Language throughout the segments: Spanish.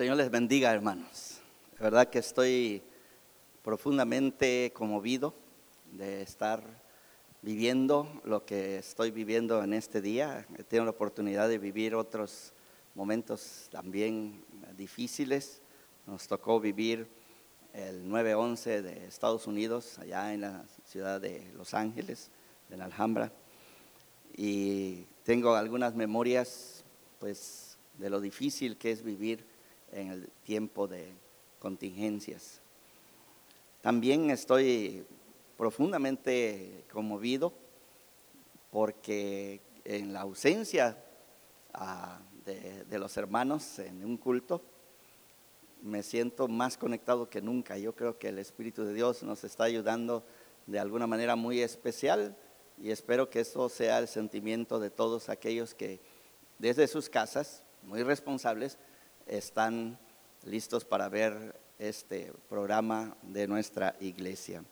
Señor les bendiga, hermanos. De verdad que estoy profundamente conmovido de estar viviendo lo que estoy viviendo en este día. He tenido la oportunidad de vivir otros momentos también difíciles. Nos tocó vivir el 9-11 de Estados Unidos, allá en la ciudad de Los Ángeles, en la Alhambra. Y tengo algunas memorias, pues, de lo difícil que es vivir en el tiempo de contingencias. También estoy profundamente conmovido porque en la ausencia ah, de, de, los hermanos en un culto, me siento más conectado que nunca. Yo creo que el Espíritu de Dios nos está ayudando de alguna manera muy especial y espero que eso sea el sentimiento de todos aquellos que desde sus casas, muy responsables, están listos para ver este programa de nuestra iglesia.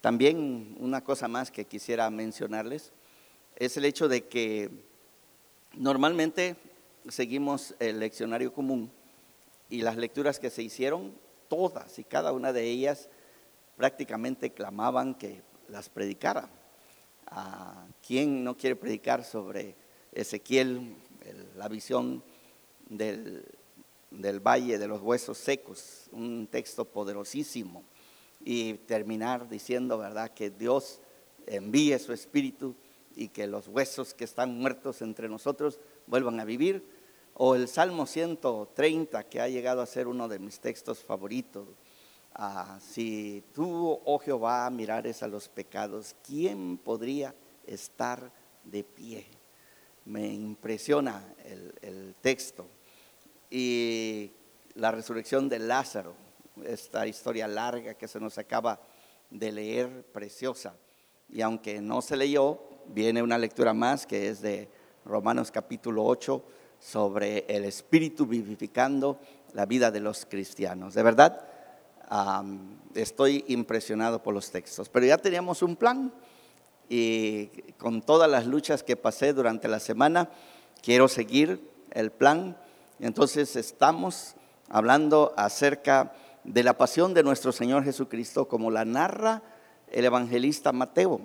También una cosa más que quisiera mencionarles es el hecho de que normalmente seguimos el leccionario común y las lecturas que se hicieron, todas y cada una de ellas prácticamente clamaban que las predicara. ¿A quién no quiere predicar sobre Ezequiel, la visión del, Valle de los Huesos Secos, un texto poderosísimo, y terminar diciendo, ¿verdad?, que Dios envíe su espíritu y que los huesos que están muertos entre nosotros vuelvan a vivir. O el Salmo 130, que ha llegado a ser uno de mis textos favoritos. Ah, si tú, oh Jehová, mirares a los pecados, ¿quién podría estar de pie? Me impresiona el texto y la resurrección de Lázaro, esta historia larga que se nos acaba de leer, preciosa. Y aunque no se leyó, viene una lectura más que es de Romanos capítulo 8 sobre el espíritu vivificando la vida de los cristianos. De verdad, estoy impresionado por los textos. Pero ya teníamos un plan y con todas las luchas que pasé durante la semana, quiero seguir el plan entonces estamos hablando acerca de la pasión de nuestro Señor Jesucristo como la narra el evangelista Mateo.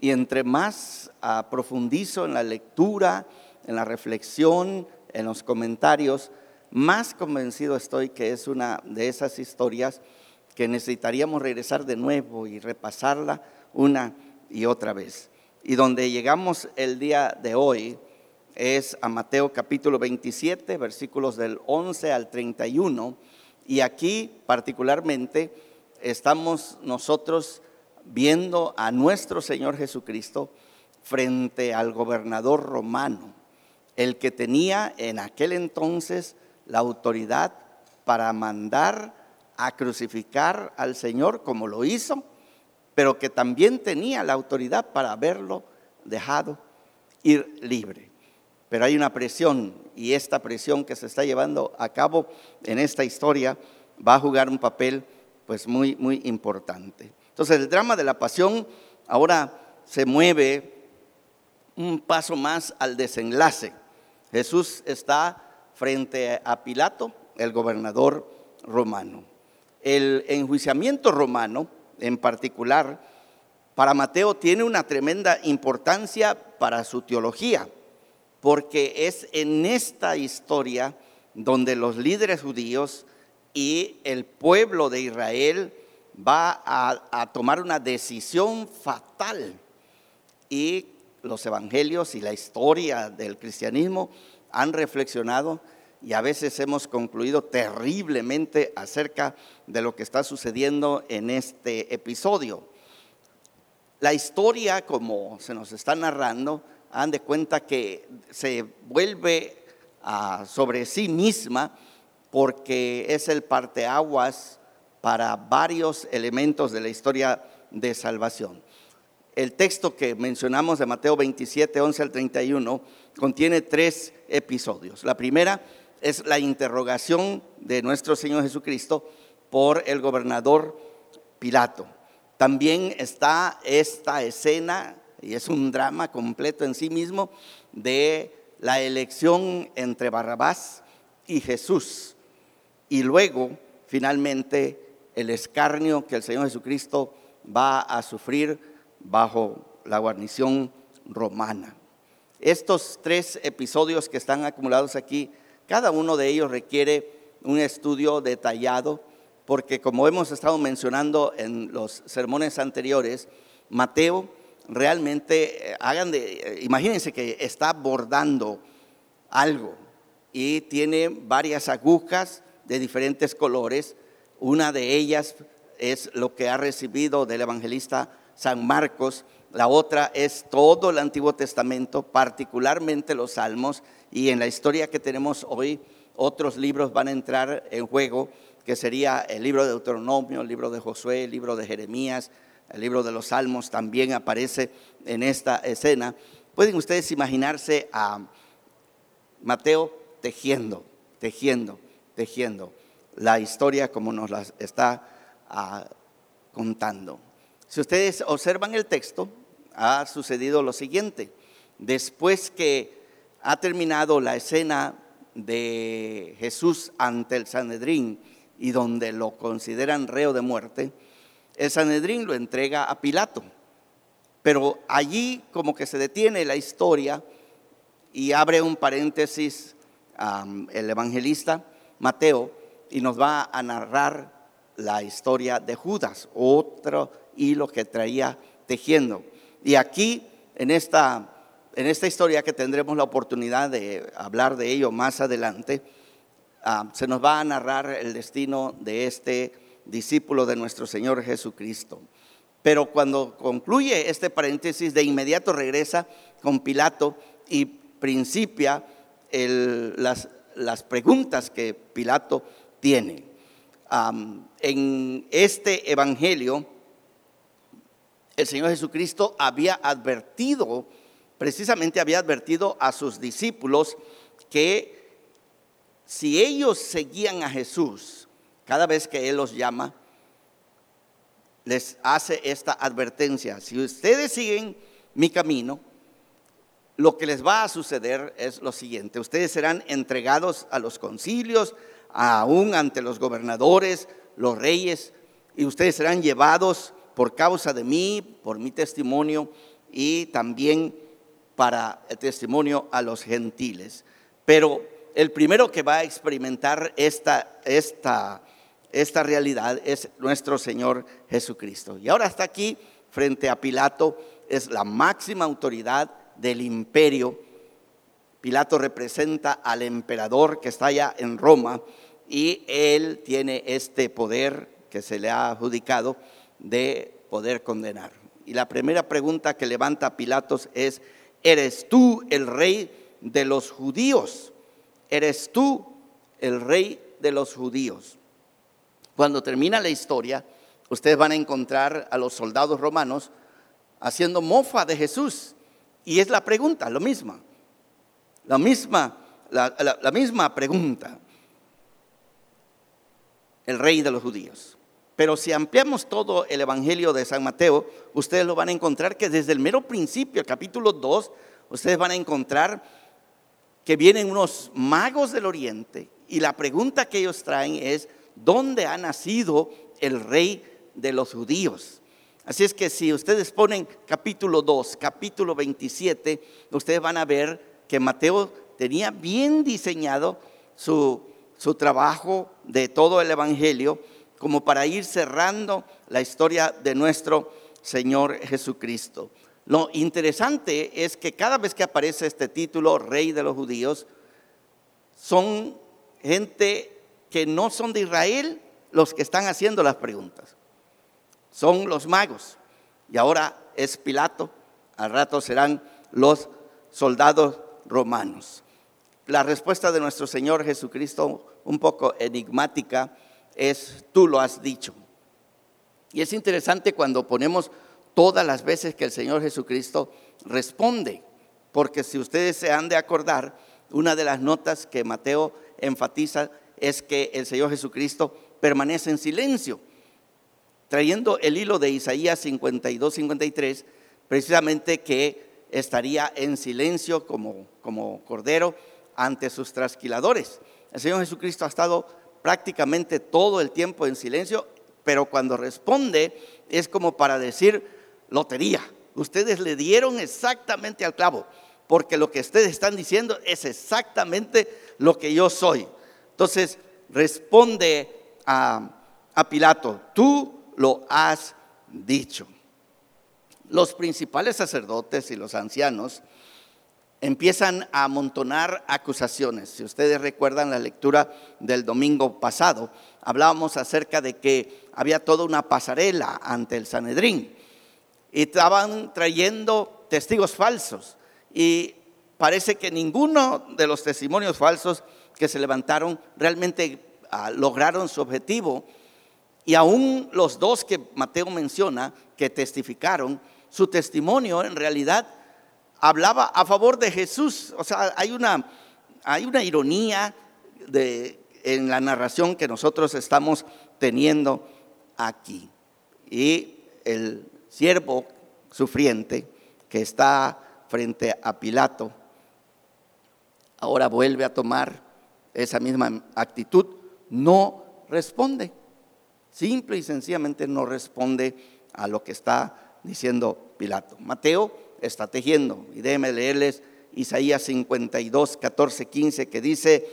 Y entre más ah, profundizo en la lectura, en la reflexión, en los comentarios, más convencido estoy que es una de esas historias que necesitaríamos regresar de nuevo y repasarla una y otra vez. Y donde llegamos el día de hoy es a Mateo capítulo 27, versículos del 11 al 31. Y aquí particularmente estamos nosotros viendo a nuestro Señor Jesucristo frente al gobernador romano, el que tenía en aquel entonces la autoridad para mandar a crucificar al Señor como lo hizo, pero que también tenía la autoridad para haberlo dejado ir libre. Pero hay una presión y esta presión que se está llevando a cabo en esta historia va a jugar un papel pues muy muy importante. Entonces el drama de la pasión ahora se mueve un paso más al desenlace. Jesús está frente a Pilato, el gobernador romano. El enjuiciamiento romano, en particular, para Mateo tiene una tremenda importancia para su teología porque es en esta historia donde los líderes judíos y el pueblo de Israel va a, tomar una decisión fatal. Y los evangelios y la historia del cristianismo han reflexionado y a veces hemos concluido terriblemente acerca de lo que está sucediendo en este episodio. La historia, como se nos está narrando, han de cuenta que se vuelve sobre sí misma porque es el parteaguas para varios elementos de la historia de salvación. El texto que mencionamos de Mateo 27, 11 al 31 contiene tres episodios. La primera es la interrogación de nuestro Señor Jesucristo por el gobernador Pilato. También está esta escena y es un drama completo en sí mismo de la elección entre Barrabás y Jesús. Y luego, finalmente, el escarnio que el Señor Jesucristo va a sufrir bajo la guarnición romana. Estos tres episodios que están acumulados aquí, cada uno de ellos requiere un estudio detallado, porque como hemos estado mencionando en los sermones anteriores, Mateo realmente, eh, hagan de, eh, imagínense que está bordando algo y tiene varias agujas de diferentes colores. Una de ellas es lo que ha recibido del evangelista San Marcos. La otra es todo el Antiguo Testamento, particularmente los Salmos. Y en la historia que tenemos hoy, otros libros van a entrar en juego, que sería el libro de Deuteronomio, el libro de Josué, el libro de Jeremías, el libro de los Salmos también aparece en esta escena. Pueden ustedes imaginarse a Mateo tejiendo, tejiendo, tejiendo la historia como nos la está ah, contando. Si ustedes observan el texto, ha sucedido lo siguiente. Después que ha terminado la escena de Jesús ante el Sanedrín y donde lo consideran reo de muerte, el Sanedrín lo entrega a Pilato. Pero allí como que se detiene la historia y abre un paréntesis el evangelista Mateo y nos va a narrar la historia de Judas, otro hilo que traía tejiendo. Y aquí, en esta, en esta historia que tendremos la oportunidad de hablar de ello más adelante, se nos va a narrar el destino de este discípulo de nuestro Señor Jesucristo. Pero cuando concluye este paréntesis, de inmediato regresa con Pilato y principia las, las, preguntas que Pilato tiene. en este Evangelio, el Señor Jesucristo había advertido, precisamente había advertido a sus discípulos que si ellos seguían a Jesús, cada vez que Él los llama, les hace esta advertencia. Si ustedes siguen mi camino, lo que les va a suceder es lo siguiente. Ustedes serán entregados a los concilios, aún ante los gobernadores, los reyes, y ustedes serán llevados por causa de mí, por mi testimonio y también para el testimonio a los gentiles. Pero el primero que va a experimentar esta, esta esta realidad es nuestro Señor Jesucristo. Y ahora está aquí frente a Pilato, es la máxima autoridad del imperio. Pilato representa al emperador que está allá en Roma y él tiene este poder que se le ha adjudicado de poder condenar. Y la primera pregunta que levanta Pilatos es, ¿eres tú el rey de los judíos? ¿Eres tú el rey de los judíos? Cuando termina la historia, ustedes van a encontrar a los soldados romanos haciendo mofa de Jesús. Y es la pregunta, lo misma. La misma, la, la misma pregunta. El rey de los judíos. Pero si ampliamos todo el Evangelio de San Mateo, ustedes lo van a encontrar que desde el mero principio, capítulo 2, ustedes van a encontrar que vienen unos magos del oriente y la pregunta que ellos traen es, dónde ha nacido el rey de los judíos. Así es que si ustedes ponen capítulo 2, capítulo 27, ustedes van a ver que Mateo tenía bien diseñado su, su trabajo de todo el Evangelio como para ir cerrando la historia de nuestro Señor Jesucristo. Lo interesante es que cada vez que aparece este título, Rey de los Judíos, son gente que no son de Israel los que están haciendo las preguntas. Son los magos. Y ahora es Pilato. Al rato serán los soldados romanos. La respuesta de nuestro Señor Jesucristo, un poco enigmática, es, tú lo has dicho. Y es interesante cuando ponemos todas las veces que el Señor Jesucristo responde, porque si ustedes se han de acordar, una de las notas que Mateo enfatiza es que el Señor Jesucristo permanece en silencio, trayendo el hilo de Isaías 52, 53, precisamente que estaría en silencio como, como cordero ante sus trasquiladores. el Señor Jesucristo ha estado prácticamente todo el tiempo en silencio, pero cuando responde es como para decir lotería. Ustedes le dieron exactamente al clavo, porque lo que ustedes están diciendo es exactamente lo que yo soy. Entonces responde a, Pilato, tú lo has dicho. Los principales sacerdotes y los ancianos empiezan a amontonar acusaciones. Si ustedes recuerdan la lectura del domingo pasado, hablábamos acerca de que había toda una pasarela ante el Sanedrín y estaban trayendo testigos falsos y parece que ninguno de los testimonios falsos que se levantaron realmente ah, lograron su objetivo y aún los dos que Mateo menciona que testificaron, su testimonio en realidad hablaba a favor de Jesús. O sea, hay una, hay una ironía de, en la narración que nosotros estamos teniendo aquí. Y el siervo sufriente que está frente a Pilato, ahora vuelve a tomar esa misma actitud, no responde. Simple y sencillamente no responde a lo que está diciendo Pilato. Mateo está tejiendo. Y déjenme leerles Isaías 52, 14, 15, que dice,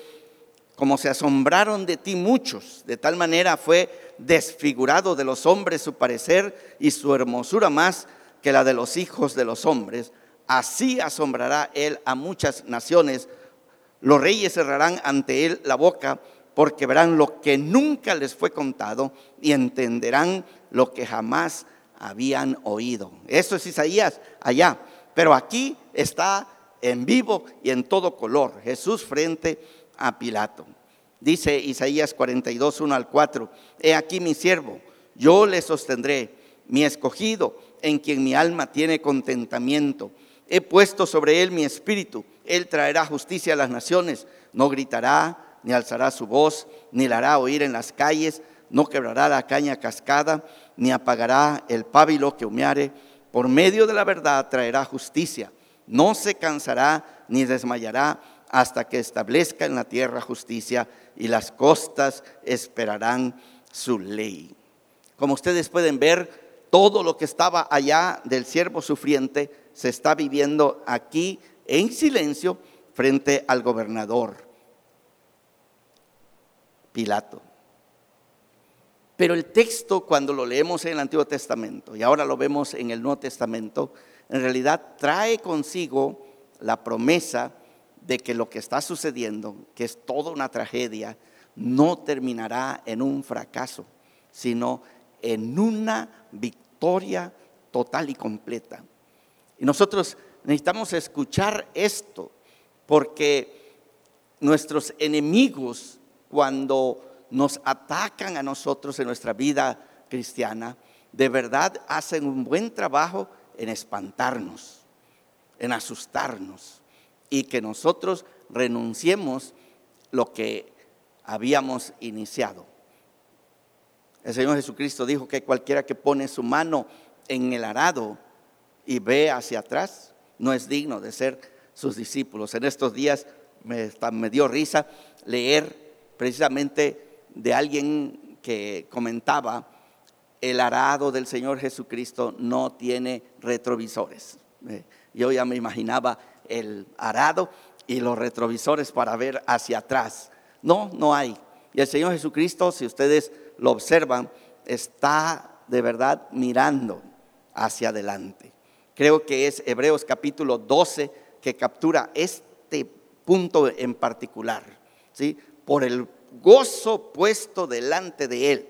como se asombraron de ti muchos, de tal manera fue desfigurado de los hombres su parecer y su hermosura más que la de los hijos de los hombres, así asombrará él a muchas naciones. Los reyes cerrarán ante él la boca porque verán lo que nunca les fue contado y entenderán lo que jamás habían oído. Eso es Isaías allá, pero aquí está en vivo y en todo color, Jesús frente a Pilato. Dice Isaías 42, 1 al 4, He aquí mi siervo, yo le sostendré, mi escogido, en quien mi alma tiene contentamiento. He puesto sobre él mi espíritu, él traerá justicia a las naciones, no gritará, ni alzará su voz, ni la hará oír en las calles, no quebrará la caña cascada, ni apagará el pábilo que humeare. Por medio de la verdad traerá justicia. No se cansará ni desmayará hasta que establezca en la tierra justicia y las costas esperarán su ley. Como ustedes pueden ver, todo lo que estaba allá del siervo sufriente se está viviendo aquí en silencio frente al gobernador Pilato. Pero el texto, cuando lo leemos en el Antiguo Testamento y ahora lo vemos en el Nuevo Testamento, en realidad trae consigo la promesa de que lo que está sucediendo, que es toda una tragedia, no terminará en un fracaso, sino en una victoria total y completa. Y nosotros necesitamos escuchar esto, porque nuestros enemigos, cuando nos atacan a nosotros en nuestra vida cristiana, de verdad hacen un buen trabajo en espantarnos, en asustarnos y que nosotros renunciemos lo que habíamos iniciado. El Señor Jesucristo dijo que cualquiera que pone su mano en el arado y ve hacia atrás no es digno de ser sus discípulos. En estos días me, dio risa leer precisamente de alguien que comentaba, el arado del Señor Jesucristo no tiene retrovisores. Eh, yo ya me imaginaba el arado y los retrovisores para ver hacia atrás. No, no hay. Y el Señor Jesucristo, si ustedes lo observan, está de verdad mirando hacia adelante. Creo que es Hebreos capítulo 12 que captura este punto en particular. ¿sí? Por el gozo puesto delante de Él,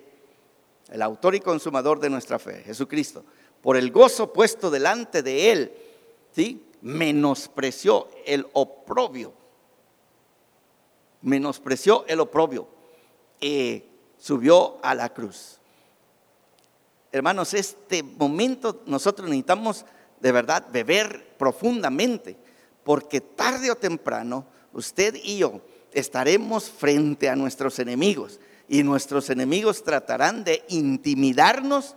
el autor y consumador de nuestra fe, Jesucristo, por el gozo puesto delante de Él, ¿sí? menospreció el oprobio, menospreció el oprobio y subió a la cruz. Hermanos, este momento nosotros necesitamos de verdad beber profundamente, porque tarde o temprano usted y yo estaremos frente a nuestros enemigos y nuestros enemigos tratarán de intimidarnos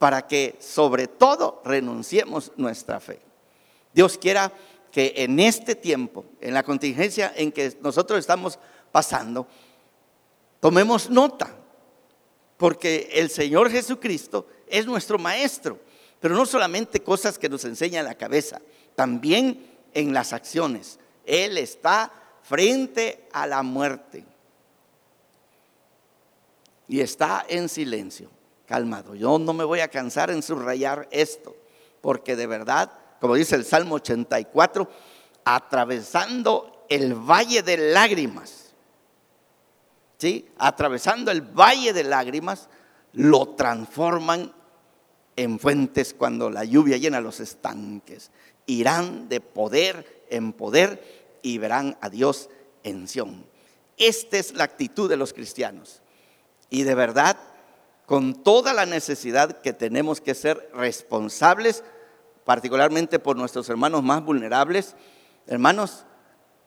para que sobre todo renunciemos nuestra fe. Dios quiera que en este tiempo, en la contingencia en que nosotros estamos pasando, tomemos nota, porque el Señor Jesucristo es nuestro Maestro, pero no solamente cosas que nos enseña la cabeza, también en las acciones. Él está frente a la muerte y está en silencio, calmado. Yo no me voy a cansar en subrayar esto, porque de verdad, como dice el Salmo 84, atravesando el valle de lágrimas, ¿sí? Atravesando el valle de lágrimas, lo transforman en fuentes cuando la lluvia llena los estanques. Irán de poder en poder y verán a Dios en Sión. Esta es la actitud de los cristianos. Y de verdad, con toda la necesidad que tenemos que ser responsables, particularmente por nuestros hermanos más vulnerables, hermanos,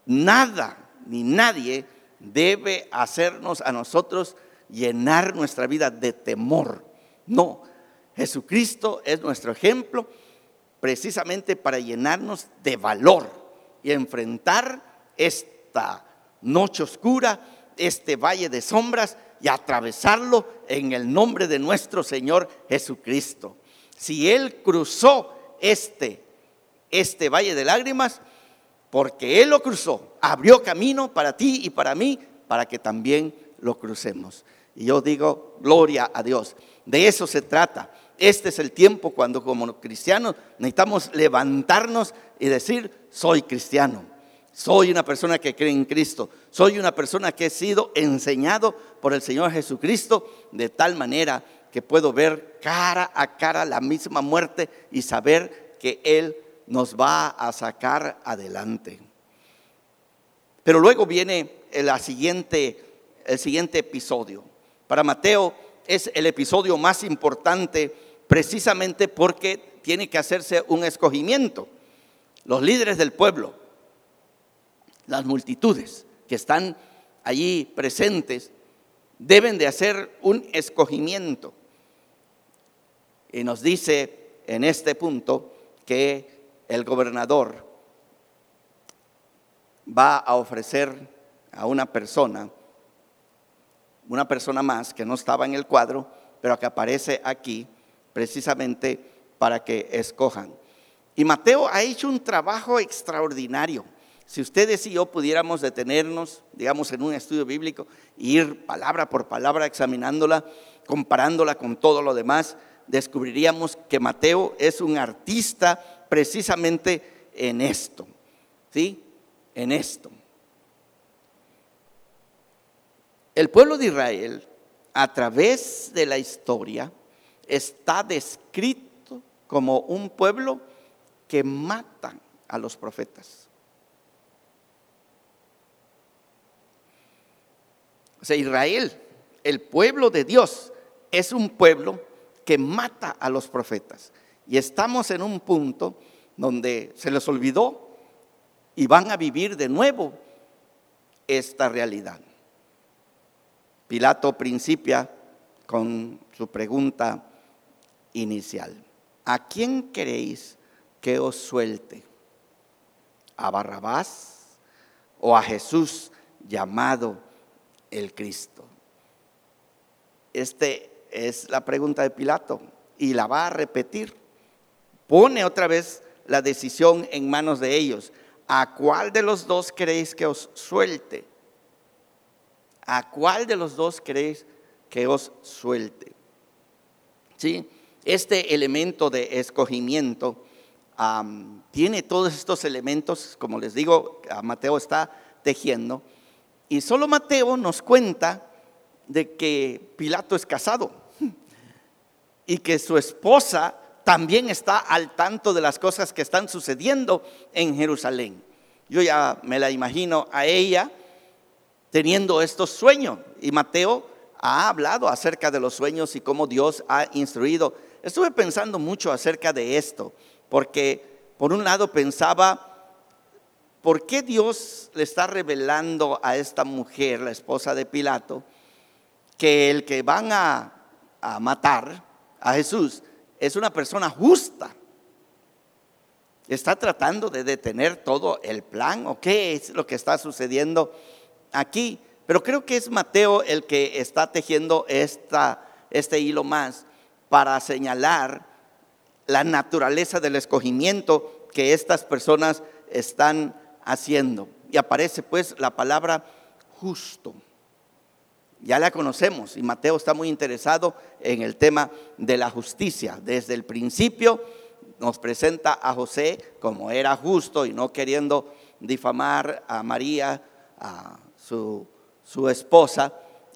nada ni nadie debe hacernos a nosotros llenar nuestra vida de temor. No, Jesucristo es nuestro ejemplo precisamente para llenarnos de valor y enfrentar esta noche oscura, este valle de sombras y atravesarlo en el nombre de nuestro Señor Jesucristo. Si Él cruzó este, este valle de lágrimas, porque Él lo cruzó, abrió camino para ti y para mí, para que también lo crucemos. Y yo digo, gloria a Dios. De eso se trata. Este es el tiempo cuando como cristianos necesitamos levantarnos y decir, soy cristiano. Soy una persona que cree en Cristo. Soy una persona que he sido enseñado por el Señor Jesucristo de tal manera que puedo ver cara a cara la misma muerte y saber que Él nos va a sacar adelante. Pero luego viene el siguiente, el siguiente episodio. Para Mateo es el episodio más importante precisamente porque tiene que hacerse un escogimiento. Los líderes del pueblo, las multitudes que están allí presentes, deben de hacer un escogimiento. Y nos dice en este punto que el gobernador va a ofrecer a una persona, una persona más que no estaba en el cuadro, pero que aparece aquí precisamente para que escojan. Y Mateo ha hecho un trabajo extraordinario. Si ustedes y yo pudiéramos detenernos, digamos, en un estudio bíblico, e ir palabra por palabra examinándola, comparándola con todo lo demás, descubriríamos que Mateo es un artista precisamente en esto, ¿sí? En esto. El pueblo de Israel, a través de la historia, está descrito como un pueblo que mata a los profetas. O sea, Israel, el pueblo de Dios, es un pueblo que mata a los profetas. Y estamos en un punto donde se les olvidó y van a vivir de nuevo esta realidad. Pilato principia con su pregunta inicial. ¿A quién queréis que os suelte? ¿A Barrabás o a Jesús llamado el Cristo? Esta es la pregunta de Pilato y la va a repetir. Pone otra vez la decisión en manos de ellos. ¿A cuál de los dos queréis que os suelte? ¿A cuál de los dos queréis que os suelte? ¿Sí? Este elemento de escogimiento tiene todos estos elementos, como les digo, Mateo está tejiendo, y solo Mateo nos cuenta de que Pilato es casado y que su esposa también está al tanto de las cosas que están sucediendo en Jerusalén. Yo ya me la imagino a ella teniendo estos sueños y Mateo ha hablado acerca de los sueños y cómo Dios ha instruido. Estuve pensando mucho acerca de esto, porque por un lado pensaba ¿por qué Dios le está revelando a esta mujer, la esposa de Pilato, que el que van a, matar a Jesús es una persona justa? ¿Está tratando de detener todo el plan o qué es lo que está sucediendo aquí? Pero creo que es Mateo el que está tejiendo esta, este hilo más para señalar la naturaleza del escogimiento que estas personas están haciendo. Y aparece pues la palabra justo. Ya la conocemos y Mateo está muy interesado en el tema de la justicia. Desde el principio nos presenta a José como era justo y no queriendo difamar a María, a su, su esposa,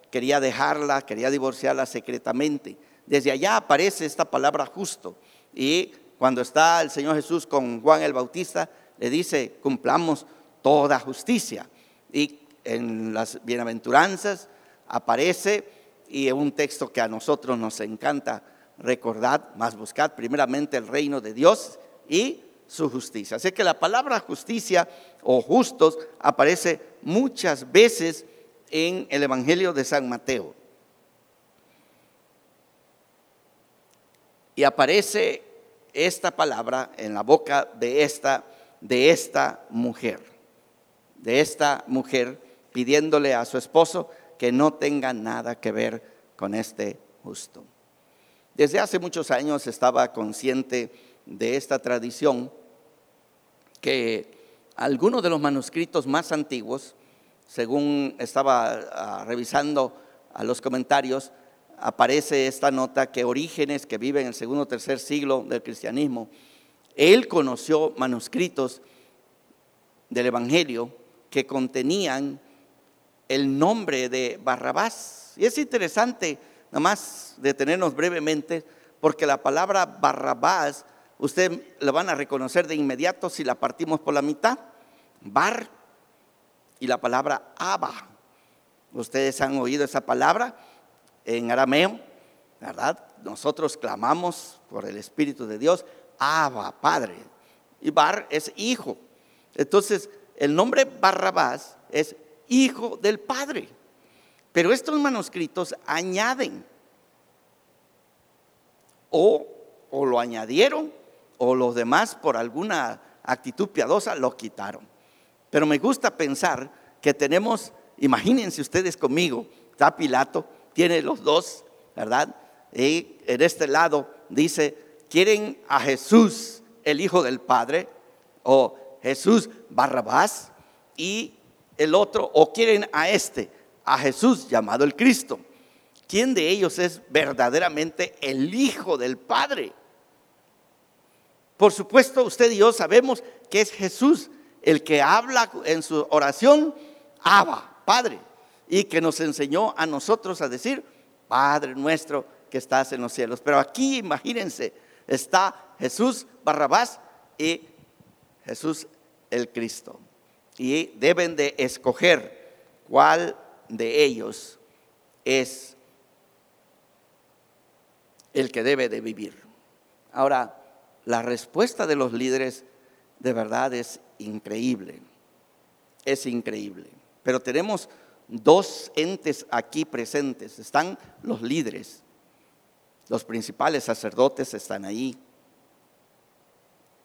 quería dejarla, quería divorciarla secretamente. Desde allá aparece esta palabra justo. Y cuando está el Señor Jesús con Juan el Bautista, le dice, cumplamos toda justicia. Y en las bienaventuranzas aparece, y un texto que a nosotros nos encanta recordar, más buscad primeramente el reino de Dios y su justicia. Así que la palabra justicia o justos aparece muchas veces en el Evangelio de San Mateo. Y aparece esta palabra en la boca de esta, de esta mujer, de esta mujer pidiéndole a su esposo que no tenga nada que ver con este justo. Desde hace muchos años estaba consciente de esta tradición que algunos de los manuscritos más antiguos, según estaba ah, revisando a los comentarios, aparece esta nota que Orígenes, que vive en el segundo o tercer siglo del cristianismo, él conoció manuscritos del Evangelio que contenían el nombre de Barrabás. Y es interesante, nada más detenernos brevemente, porque la palabra Barrabás, usted la van a reconocer de inmediato si la partimos por la mitad. Bar y la palabra Abba. Ustedes han oído esa palabra en arameo, ¿verdad? Nosotros clamamos por el Espíritu de Dios, Abba, Padre. Y Bar es hijo. Entonces, el nombre Barrabás es hijo del Padre. Pero estos manuscritos añaden, o, o lo añadieron, o los demás por alguna actitud piadosa lo quitaron. Pero me gusta pensar que tenemos, imagínense ustedes conmigo, está Pilato, tiene los dos, ¿verdad? Y en este lado dice, ¿quieren a Jesús, el Hijo del Padre? O Jesús Barrabás. Y el otro, o quieren a este, a Jesús llamado el Cristo. ¿Quién de ellos es verdaderamente el Hijo del Padre? Por supuesto, usted y yo sabemos que es Jesús el que habla en su oración, Abba, Padre y que nos enseñó a nosotros a decir, Padre nuestro que estás en los cielos. Pero aquí, imagínense, está Jesús Barrabás y Jesús el Cristo. Y deben de escoger cuál de ellos es el que debe de vivir. Ahora, la respuesta de los líderes de verdad es increíble. Es increíble. Pero tenemos dos entes aquí presentes. Están los líderes, los principales sacerdotes están ahí,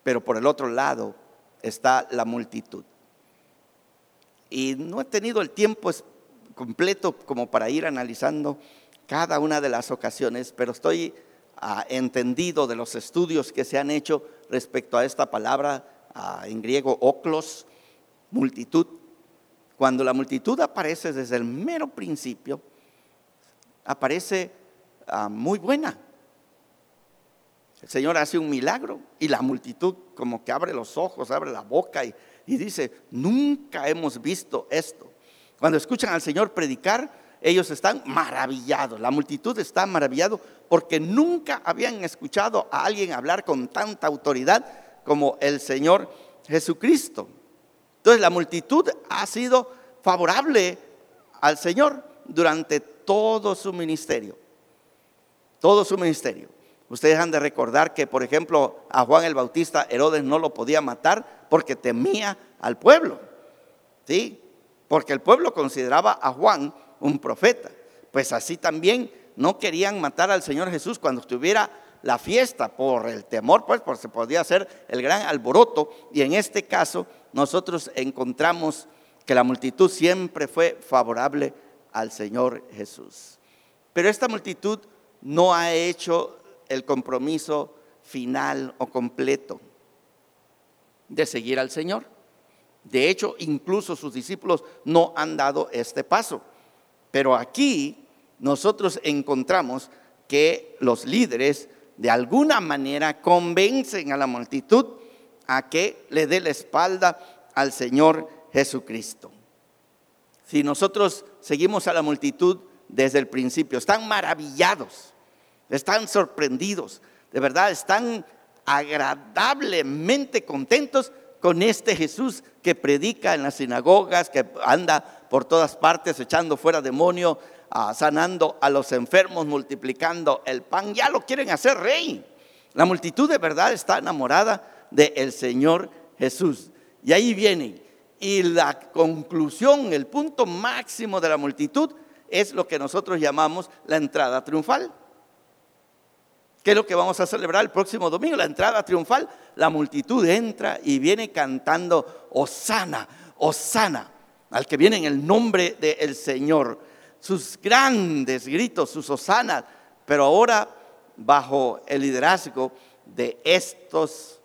pero por el otro lado está la multitud. Y no he tenido el tiempo completo como para ir analizando cada una de las ocasiones, pero estoy ah, entendido de los estudios que se han hecho respecto a esta palabra ah, en griego, oclos, multitud. Cuando la multitud aparece desde el mero principio, aparece ah, muy buena. El Señor hace un milagro y la multitud como que abre los ojos, abre la boca y, y dice, nunca hemos visto esto. Cuando escuchan al Señor predicar, ellos están maravillados. La multitud está maravillado porque nunca habían escuchado a alguien hablar con tanta autoridad como el Señor Jesucristo. Entonces la multitud ha sido favorable al Señor durante todo su ministerio. Todo su ministerio. Ustedes han de recordar que, por ejemplo, a Juan el Bautista Herodes no lo podía matar porque temía al pueblo. ¿Sí? Porque el pueblo consideraba a Juan un profeta. Pues así también no querían matar al Señor Jesús cuando estuviera la fiesta por el temor, pues, porque se podía hacer el gran alboroto. Y en este caso nosotros encontramos que la multitud siempre fue favorable al Señor Jesús. Pero esta multitud no ha hecho el compromiso final o completo de seguir al Señor. De hecho, incluso sus discípulos no han dado este paso. Pero aquí nosotros encontramos que los líderes de alguna manera convencen a la multitud a que le dé la espalda al Señor Jesucristo. Si nosotros seguimos a la multitud desde el principio, están maravillados, están sorprendidos, de verdad están agradablemente contentos con este Jesús que predica en las sinagogas, que anda por todas partes echando fuera demonio, ah, sanando a los enfermos, multiplicando el pan. Ya lo quieren hacer rey. La multitud de verdad está enamorada del Señor Jesús. Y ahí viene. Y la conclusión, el punto máximo de la multitud es lo que nosotros llamamos la entrada triunfal. ¿Qué es lo que vamos a celebrar el próximo domingo? La entrada triunfal. La multitud entra y viene cantando, Osana, Osana, al que viene en el nombre del Señor. Sus grandes gritos, sus Osanas, pero ahora bajo el liderazgo de estos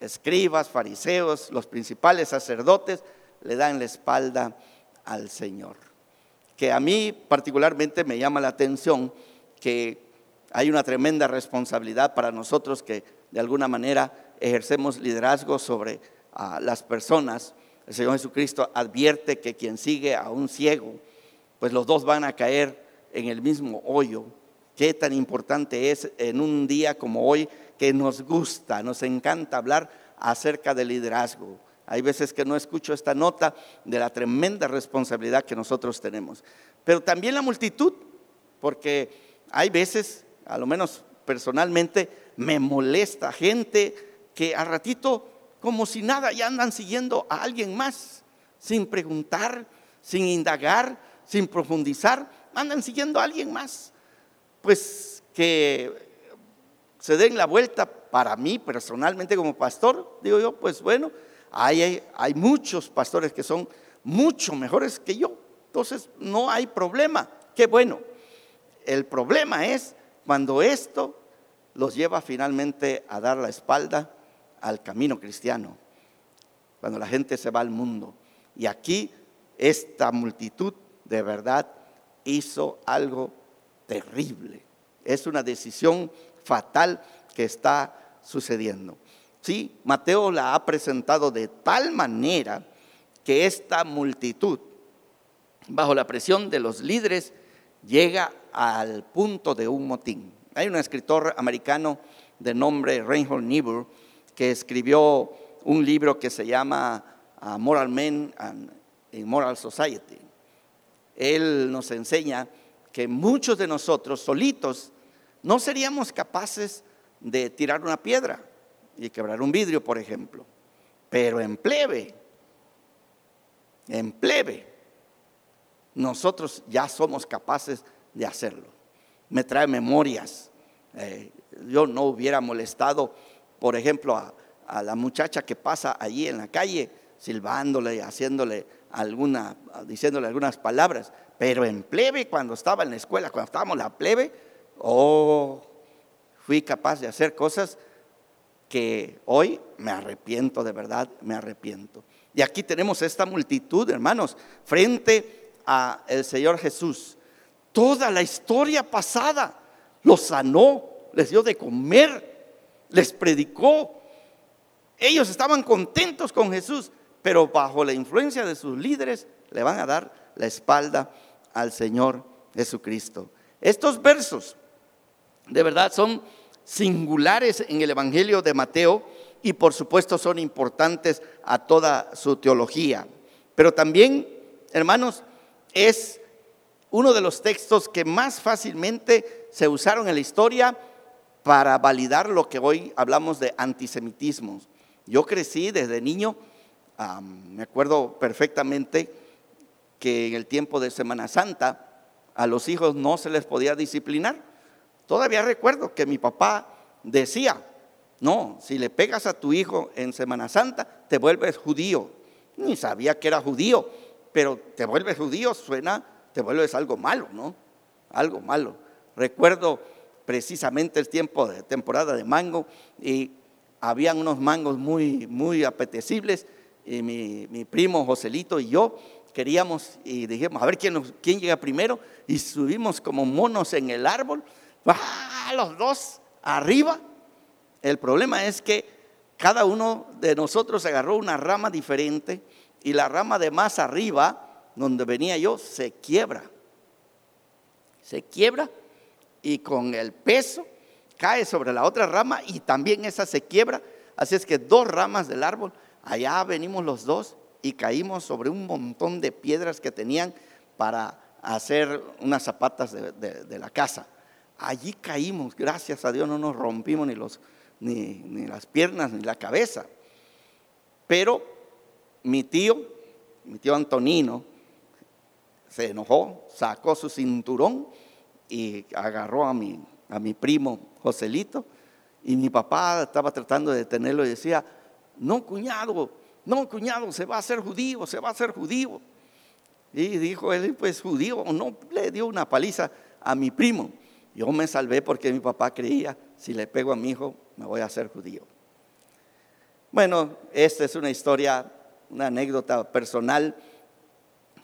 escribas, fariseos, los principales sacerdotes, le dan la espalda al Señor. Que a mí particularmente me llama la atención que hay una tremenda responsabilidad para nosotros que de alguna manera ejercemos liderazgo sobre las personas. El Señor Jesucristo advierte que quien sigue a un ciego, pues los dos van a caer en el mismo hoyo. Qué tan importante es en un día como hoy nos gusta, nos encanta hablar acerca del liderazgo. Hay veces que no escucho esta nota de la tremenda responsabilidad que nosotros tenemos. Pero también la multitud, porque hay veces a lo menos personalmente, me molesta gente que a ratito, como si nada, ya andan siguiendo a alguien más, sin preguntar, sin indagar, sin profundizar, andan siguiendo a alguien más. Pues que se den la vuelta para mí personalmente como pastor, digo yo, pues bueno, hay, hay muchos pastores que son mucho mejores que yo, entonces no hay problema, qué bueno. El problema es cuando esto los lleva finalmente a dar la espalda al camino cristiano, cuando la gente se va al mundo. Y aquí esta multitud de verdad hizo algo terrible. Es una decisión fatal que está sucediendo. Sí, Mateo la ha presentado de tal manera que esta multitud, bajo la presión de los líderes, llega al punto de un motín. Hay un escritor americano de nombre Reinhold Niebuhr que escribió un libro que se llama Moral Men and Moral Society. Él nos enseña que muchos de nosotros solitos no seríamos capaces de tirar una piedra y quebrar un vidrio, por ejemplo, pero en plebe, en plebe, nosotros ya somos capaces de hacerlo. Me trae memorias. Eh, yo no hubiera molestado, por ejemplo, a, la muchacha que pasa allí en la calle, silbándole, haciéndole alguna, diciéndole algunas palabras, pero en plebe, cuando estaba en la escuela, cuando estábamos en la plebe, oh, fui capaz de hacer cosas que hoy me arrepiento, de verdad, me arrepiento. Y aquí tenemos esta multitud, hermanos, frente a el Señor Jesús toda la historia pasada. Los sanó, les dio de comer, les predicó. Ellos estaban contentos con Jesús, pero bajo la influencia de sus líderes le van a dar la espalda al Señor Jesucristo. Estos versos de verdad son singulares en el Evangelio de Mateo y por supuesto son importantes a toda su teología. Pero también, hermanos, es uno de los textos que más fácilmente se usaron en la historia para validar lo que hoy hablamos de antisemitismo. Yo crecí desde niño, me acuerdo perfectamente que en el tiempo de Semana Santa a los hijos no se les podía disciplinar. Todavía recuerdo que mi papá decía, no, si le pegas a tu hijo en Semana Santa, te vuelves judío. Ni sabía que era judío, pero te vuelves judío, suena, te vuelves algo malo, ¿no? Algo malo. Recuerdo precisamente el tiempo de temporada de mango y habían unos mangos muy, muy apetecibles y mi, primo Joselito y yo queríamos y dijimos, a ver quién llega primero y subimos como monos en el árbol, ¡Ah, los dos arriba. El problema es que cada uno de nosotros agarró una rama diferente y la rama de más arriba, donde venía yo, se quiebra. Se quiebra y con el peso cae sobre la otra rama y también esa se quiebra. Así es que dos ramas del árbol, allá venimos los dos y caímos sobre un montón de piedras que tenían para hacer unas zapatas de, la casa. Allí caímos, gracias a Dios no nos rompimos ni, los, ni, ni las piernas ni la cabeza. Pero mi tío, mi tío Antonino, se enojó, sacó su cinturón y agarró a mi, a mi primo Joselito. Y mi papá estaba tratando de detenerlo y decía, no, cuñado, no, cuñado, se va a hacer judío, se va a hacer judío. Y dijo él, pues judío, no, le dio una paliza a mi primo. Yo me salvé porque mi papá creía, si le pego a mi hijo, me voy a hacer judío. Bueno, esta es una historia, una anécdota personal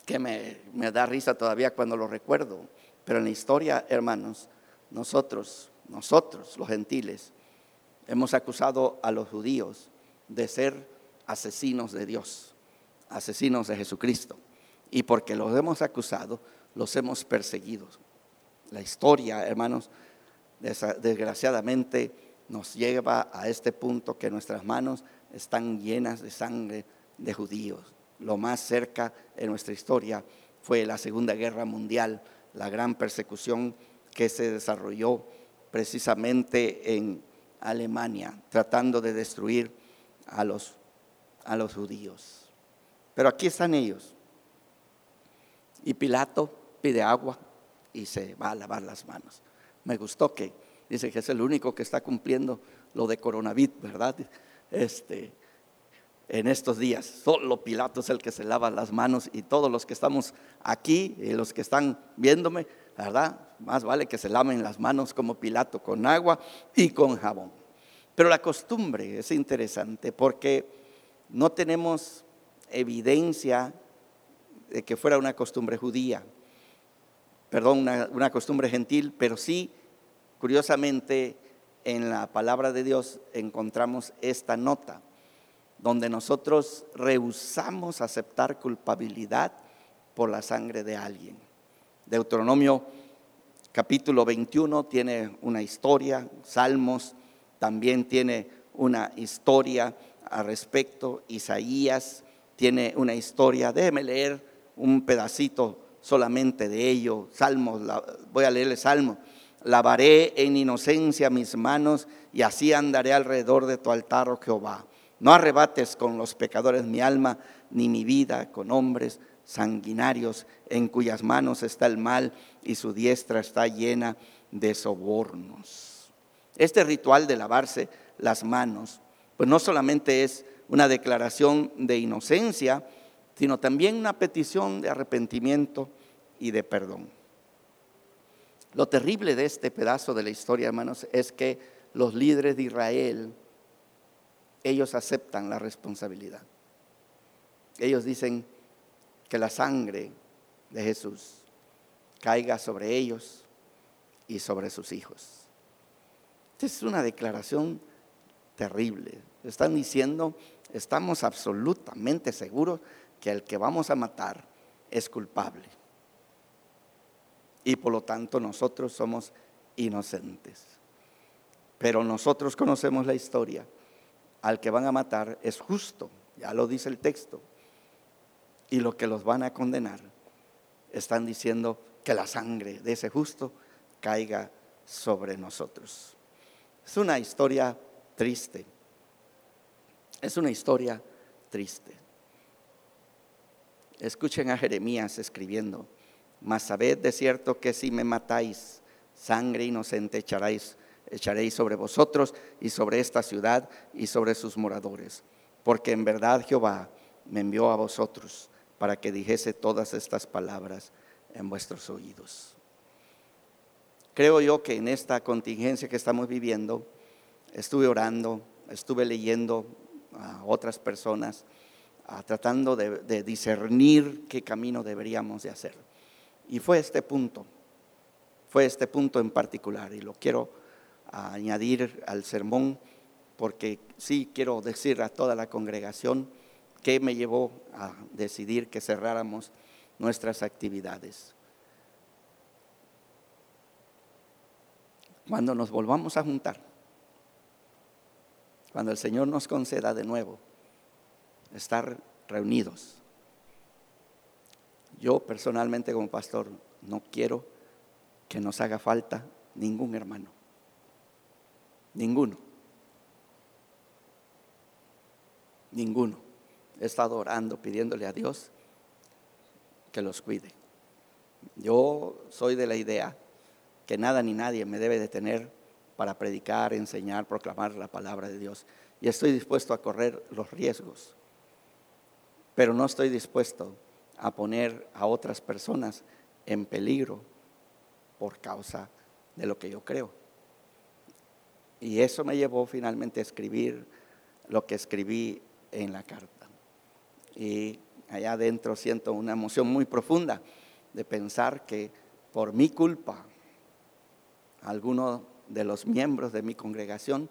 que me, me da risa todavía cuando lo recuerdo. Pero en la historia, hermanos, nosotros, nosotros los gentiles, hemos acusado a los judíos de ser asesinos de Dios, asesinos de Jesucristo. Y porque los hemos acusado, los hemos perseguido. La historia, hermanos, desgraciadamente nos lleva a este punto que nuestras manos están llenas de sangre de judíos. Lo más cerca en nuestra historia fue la Segunda Guerra Mundial, la gran persecución que se desarrolló precisamente en Alemania, tratando de destruir a los a los judíos. Pero aquí están ellos. Y Pilato pide agua y se va a lavar las manos. Me gustó que dice que es el único que está cumpliendo lo de coronavirus, ¿verdad? Este, en estos días, solo Pilato es el que se lava las manos y todos los que estamos aquí y los que están viéndome, ¿verdad? Más vale que se laven las manos como Pilato con agua y con jabón. Pero la costumbre es interesante porque no tenemos evidencia de que fuera una costumbre judía, perdón, una, costumbre gentil, pero sí, curiosamente, en la palabra de Dios encontramos esta nota, donde nosotros rehusamos aceptar culpabilidad por la sangre de alguien. Deuteronomio capítulo 21 tiene una historia, Salmos también tiene una historia al respecto. Isaías tiene una historia. Déjeme leer un pedacito solamente de ello. Salmos, voy a leer el Salmo. Lavaré en inocencia mis manos y así andaré alrededor de tu altar, oh Jehová. No arrebates con los pecadores mi alma, ni mi vida con hombres sanguinarios en cuyas manos está el mal y su diestra está llena de sobornos. Este ritual de lavarse las manos pues no solamente es una declaración de inocencia, sino también una petición de arrepentimiento y de perdón. Lo terrible de este pedazo de la historia, hermanos, es que los líderes de Israel, ellos aceptan la responsabilidad. Ellos dicen que la sangre de Jesús caiga sobre ellos y sobre sus hijos. Esta es una declaración terrible. Están diciendo, estamos absolutamente seguros que el que vamos a matar es culpable. Y por lo tanto nosotros somos inocentes. Pero nosotros conocemos la historia. Al que van a matar es justo, ya lo dice el texto. Y lo que los van a condenar, están diciendo que la sangre de ese justo caiga sobre nosotros. Es una historia triste. Es una historia triste. Escuchen a Jeremías escribiendo, mas sabed de cierto que si me matáis, sangre inocente echaréis, echaréis sobre vosotros y sobre esta ciudad y sobre sus moradores, porque en verdad Jehová me envió a vosotros para que dijese todas estas palabras en vuestros oídos. Creo yo que en esta contingencia que estamos viviendo, estuve orando, estuve leyendo a otras personas, tratando de, discernir qué camino deberíamos de hacer. Y fue este punto, fue este punto en particular, y lo quiero añadir al sermón, porque sí quiero decir a toda la congregación que me llevó a decidir que cerráramos nuestras actividades. Cuando nos volvamos a juntar, cuando el Señor nos conceda de nuevo estar reunidos. Yo personalmente como pastor no quiero que nos haga falta ningún hermano. Ninguno. Ninguno. He estado orando, pidiéndole a Dios que los cuide. Yo soy de la idea que nada ni nadie me debe detener para predicar, enseñar, proclamar la palabra de Dios. Y estoy dispuesto a correr los riesgos, pero no estoy dispuesto a poner a otras personas en peligro por causa de lo que yo creo. Y eso me llevó finalmente a escribir lo que escribí en la carta. Y allá adentro siento una emoción muy profunda de pensar que por mi culpa alguno de los miembros de mi congregación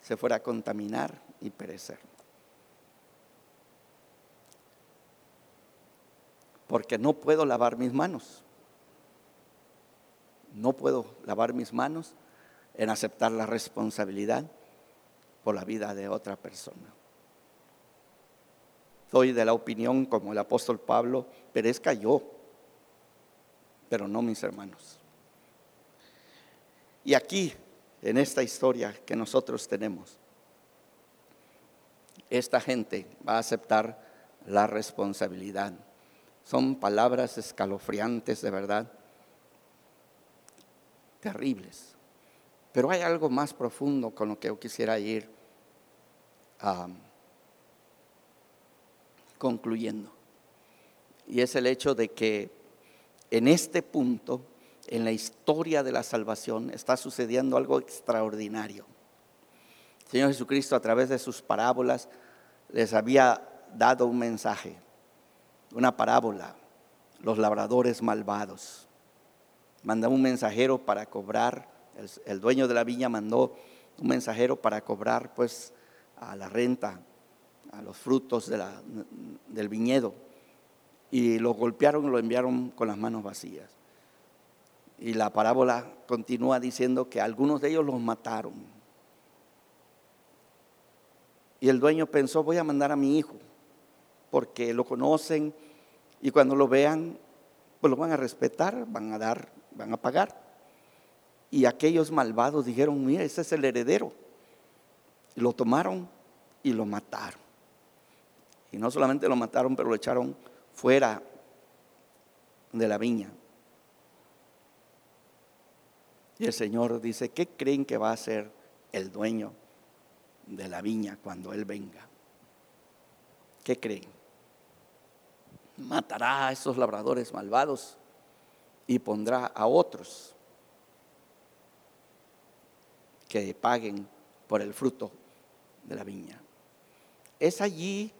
se fuera a contaminar y perecer. Porque no puedo lavar mis manos. No puedo lavar mis manos en aceptar la responsabilidad por la vida de otra persona. Soy de la opinión, como el apóstol Pablo, perezca yo, pero no mis hermanos. Y aquí, en esta historia que nosotros tenemos, esta gente va a aceptar la responsabilidad. Son palabras escalofriantes de verdad, terribles. Pero hay algo más profundo con lo que yo quisiera ir concluyendo. Y es el hecho de que en este punto en la historia de la salvación está sucediendo algo extraordinario. El Señor Jesucristo a través de sus parábolas les había dado un mensaje, una parábola, los labradores malvados. Mandó un mensajero para cobrar, el, dueño de la viña mandó un mensajero para cobrar pues a la renta, a los frutos del viñedo. Y lo golpearon y lo enviaron con las manos vacías. Y la parábola continúa diciendo que algunos de ellos los mataron. Y el dueño pensó, voy a mandar a mi hijo, porque lo conocen y cuando lo vean, pues lo van a respetar, van a dar, van a pagar. Y aquellos malvados dijeron, mira, ese es el heredero. Y lo tomaron y lo mataron. Y no solamente lo mataron, pero lo echaron fuera de la viña. Y el Señor dice, ¿qué creen que va a hacer el dueño de la viña cuando Él venga? ¿Qué creen? Matará a esos labradores malvados y pondrá a otros que paguen por el fruto de la viña. Es allí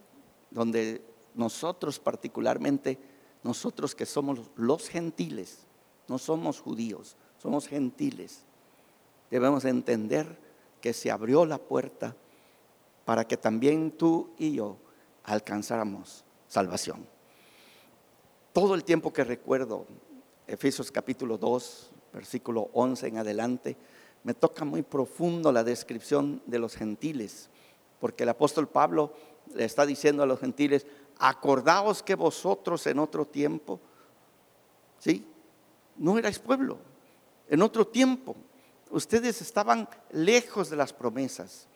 donde nosotros particularmente, nosotros que somos los gentiles, no somos judíos, somos gentiles. Debemos entender que se abrió la puerta para que también tú y yo alcanzáramos salvación. Todo el tiempo que recuerdo, Efesios capítulo 2, versículo 11 en adelante, me toca muy profundo la descripción de los gentiles, porque el apóstol Pablo le está diciendo a los gentiles, acordaos que vosotros en otro tiempo, ¿sí? No erais pueblo, en otro tiempo, ustedes estaban lejos de las promesas,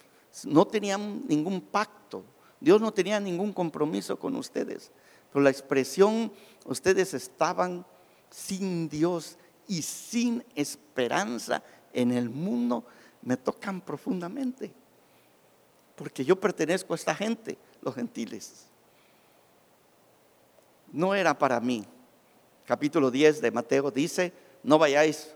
no tenían ningún pacto, Dios no tenía ningún compromiso con ustedes. Pero la expresión, ustedes estaban sin Dios y sin esperanza en el mundo, me tocan profundamente. Porque yo pertenezco a esta gente, los gentiles. no era para mí. Capítulo 10 de Mateo dice, no vayáis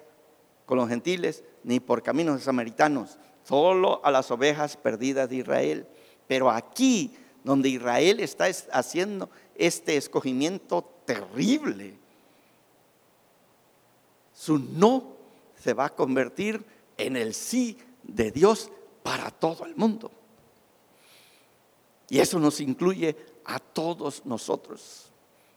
con los gentiles ni por caminos de samaritanos, solo a las ovejas perdidas de Israel. Pero aquí, donde Israel está haciendo este escogimiento terrible, su no se va a convertir en el sí de Dios para todo el mundo. Y eso nos incluye a todos nosotros.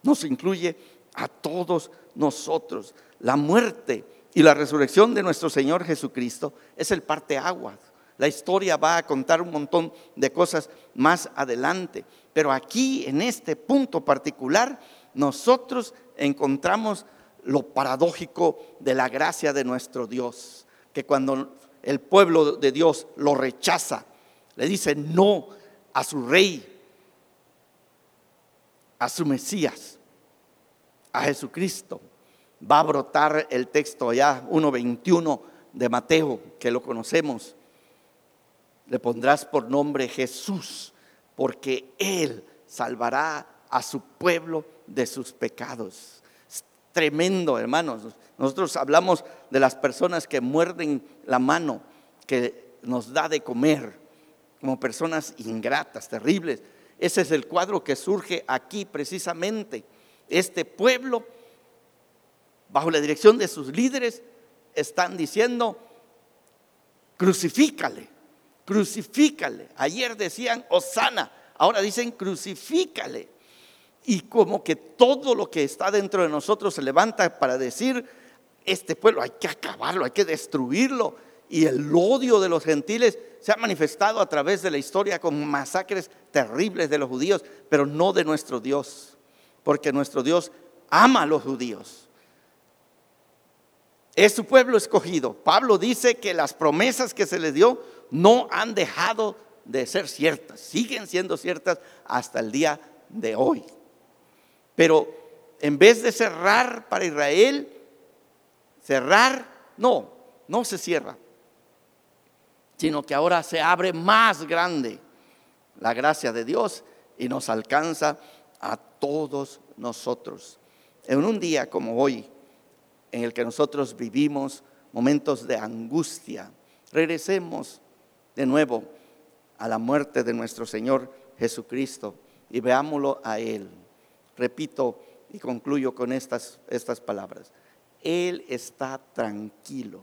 Nos incluye a todos nosotros. La muerte y la resurrección de nuestro Señor Jesucristo es el parteaguas. La historia va a contar un montón de cosas más adelante, pero aquí en este punto particular nosotros encontramos lo paradójico de la gracia de nuestro Dios, que cuando el pueblo de Dios lo rechaza, le dice no a su rey, a su Mesías, a Jesucristo, va a brotar el texto ya 1.21 de Mateo, que lo conocemos. Le pondrás por nombre Jesús, porque Él salvará a su pueblo de sus pecados. Es tremendo, hermanos. Nosotros hablamos de las personas que muerden la mano, que nos da de comer, como personas ingratas, terribles. Ese es el cuadro que surge aquí precisamente. Este pueblo bajo la dirección de sus líderes, están diciendo, crucifícale, crucifícale. Ayer decían, Osana, ahora dicen, crucifícale. Y como que todo lo que está dentro de nosotros se levanta para decir, este pueblo hay que acabarlo, hay que destruirlo. Y el odio de los gentiles se ha manifestado a través de la historia con masacres terribles de los judíos, pero no de nuestro Dios, porque nuestro Dios ama a los judíos. Es su pueblo escogido. Pablo dice que las promesas que se le dio no han dejado de ser ciertas, siguen siendo ciertas hasta el día de hoy. Pero en vez de cerrar para Israel, cerrar, no, no se cierra, sino que ahora se abre más grande la gracia de Dios y nos alcanza a todos nosotros. En un día como hoy, en el que nosotros vivimos momentos de angustia. Regresemos de nuevo a la muerte de nuestro Señor Jesucristo y veámoslo a Él. Repito y concluyo con estas, estas palabras. Él está tranquilo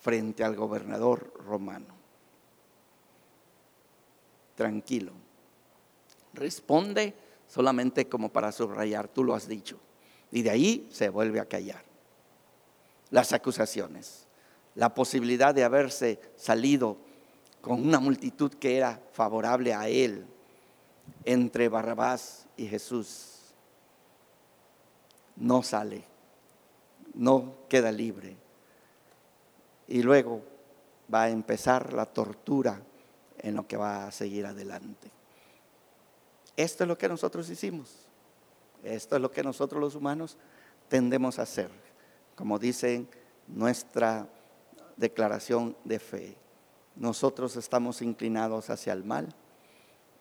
frente al gobernador romano. Tranquilo. Responde solamente como para subrayar, tú lo has dicho. Y de ahí se vuelve a callar. Las acusaciones, la posibilidad de haberse salido con una multitud que era favorable a él entre Barrabás y Jesús. No sale, no queda libre. Y luego va a empezar la tortura en lo que va a seguir adelante. Esto es lo que nosotros hicimos. Esto es lo que nosotros los humanos tendemos a hacer, como dice nuestra declaración de fe. Nosotros estamos inclinados hacia el mal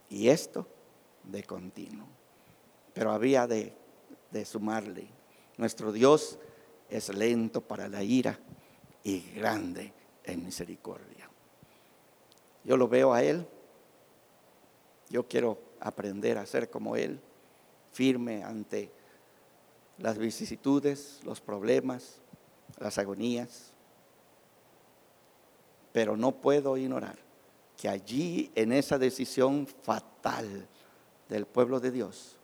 y esto de continuo. Pero había de, de sumarle, nuestro Dios es lento para la ira y grande en misericordia. Yo lo veo a Él, yo quiero aprender a ser como Él firme ante las vicisitudes, los problemas, las agonías. Pero no puedo ignorar que allí en esa decisión fatal del pueblo de Dios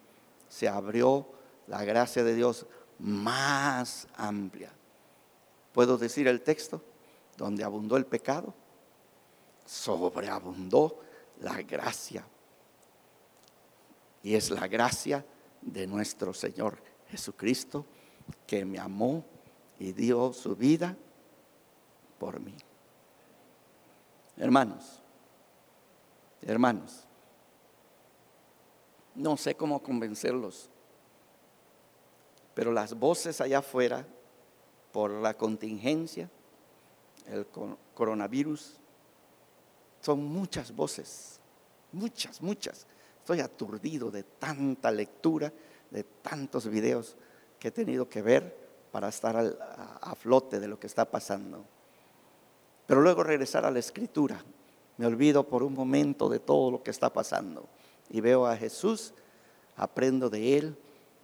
se abrió la gracia de Dios más amplia. ¿Puedo decir el texto? Donde abundó el pecado, sobreabundó la gracia. Y es la gracia de nuestro Señor Jesucristo, que me amó y dio su vida por mí. Hermanos, hermanos, no sé cómo convencerlos, pero las voces allá afuera, por la contingencia, el coronavirus, son muchas voces, muchas, muchas Estoy aturdido de tanta lectura, de tantos videos que he tenido que ver para estar a, flote de lo que está pasando. Pero luego regresar a la escritura. Me olvido por un momento de todo lo que está pasando y veo a Jesús, aprendo de Él,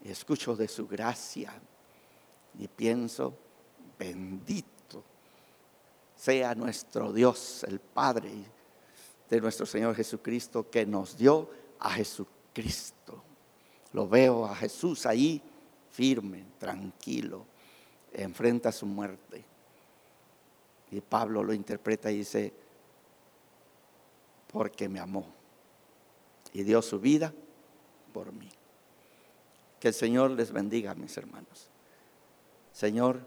escucho de su gracia y pienso, bendito sea nuestro Dios, el Padre de nuestro Señor Jesucristo, que nos dio a Jesucristo. Lo veo a Jesús ahí firme, tranquilo, enfrenta su muerte. Y Pablo lo interpreta y dice, porque me amó y dio su vida por mí. Que el Señor les bendiga, mis hermanos. Señor,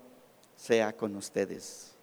sea con ustedes.